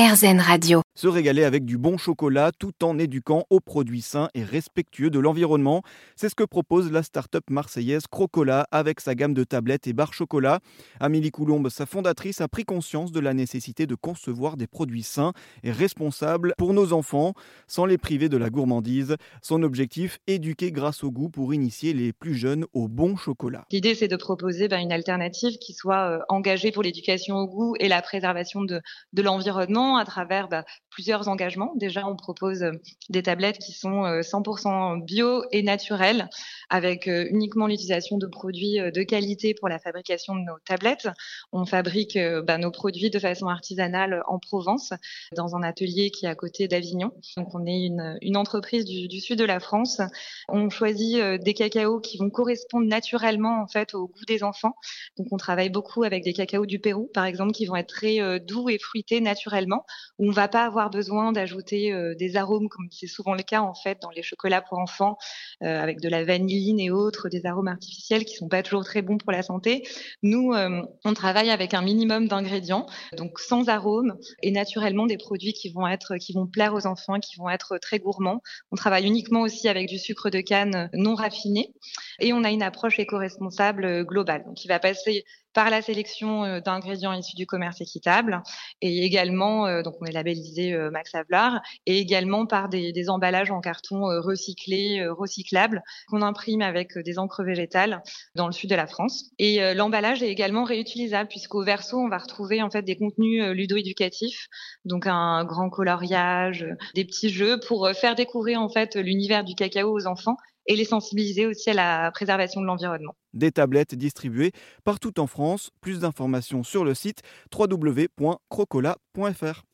RZN Radio. Se régaler avec du bon chocolat tout en éduquant aux produits sains et respectueux de l'environnement. C'est ce que propose la start-up marseillaise Crocola avec sa gamme de tablettes et barres chocolat. Amélie Coulombe, sa fondatrice, a pris conscience de la nécessité de concevoir des produits sains et responsables pour nos enfants sans les priver de la gourmandise. Son objectif, éduquer grâce au goût pour initier les plus jeunes au bon chocolat. L'idée, c'est de proposer ben, une alternative qui soit euh, engagée pour l'éducation au goût et la préservation de, l'environnement à travers bah, plusieurs engagements. Déjà, on propose euh, des tablettes qui sont 100% euh, bio et naturelles, avec euh, uniquement l'utilisation de produits de qualité pour la fabrication de nos tablettes. On fabrique bah, nos produits de façon artisanale en Provence, dans un atelier qui est à côté d'Avignon. Donc, on est une, entreprise du, sud de la France. On choisit des cacaos qui vont correspondre naturellement en fait au goût des enfants. Donc, on travaille beaucoup avec des cacaos du Pérou, par exemple, qui vont être très doux et fruités naturellement où on va pas avoir besoin d'ajouter euh, des arômes comme c'est souvent le cas en fait dans les chocolats pour enfants euh, avec de la vanilline et autres des arômes artificiels qui sont pas toujours très bons pour la santé. Nous euh, on travaille avec un minimum d'ingrédients donc sans arômes et naturellement des produits qui vont être qui vont plaire aux enfants qui vont être très gourmands. On travaille uniquement aussi avec du sucre de canne non raffiné et on a une approche éco-responsable globale donc qui va passer par la sélection d'ingrédients issus du commerce équitable et également donc on est labellisé euh, Max Havelaar, et également par des, emballages en carton euh, recyclés, euh, recyclables, qu'on imprime avec des encres végétales dans le sud de la France. Et l'emballage est également réutilisable, puisqu'au verso, on va retrouver en fait des contenus ludo-éducatifs, donc un grand coloriage, des petits jeux pour faire découvrir en fait l'univers du cacao aux enfants et les sensibiliser aussi à la préservation de l'environnement. Des tablettes distribuées partout en France. Plus d'informations sur le site www.crocola.fr.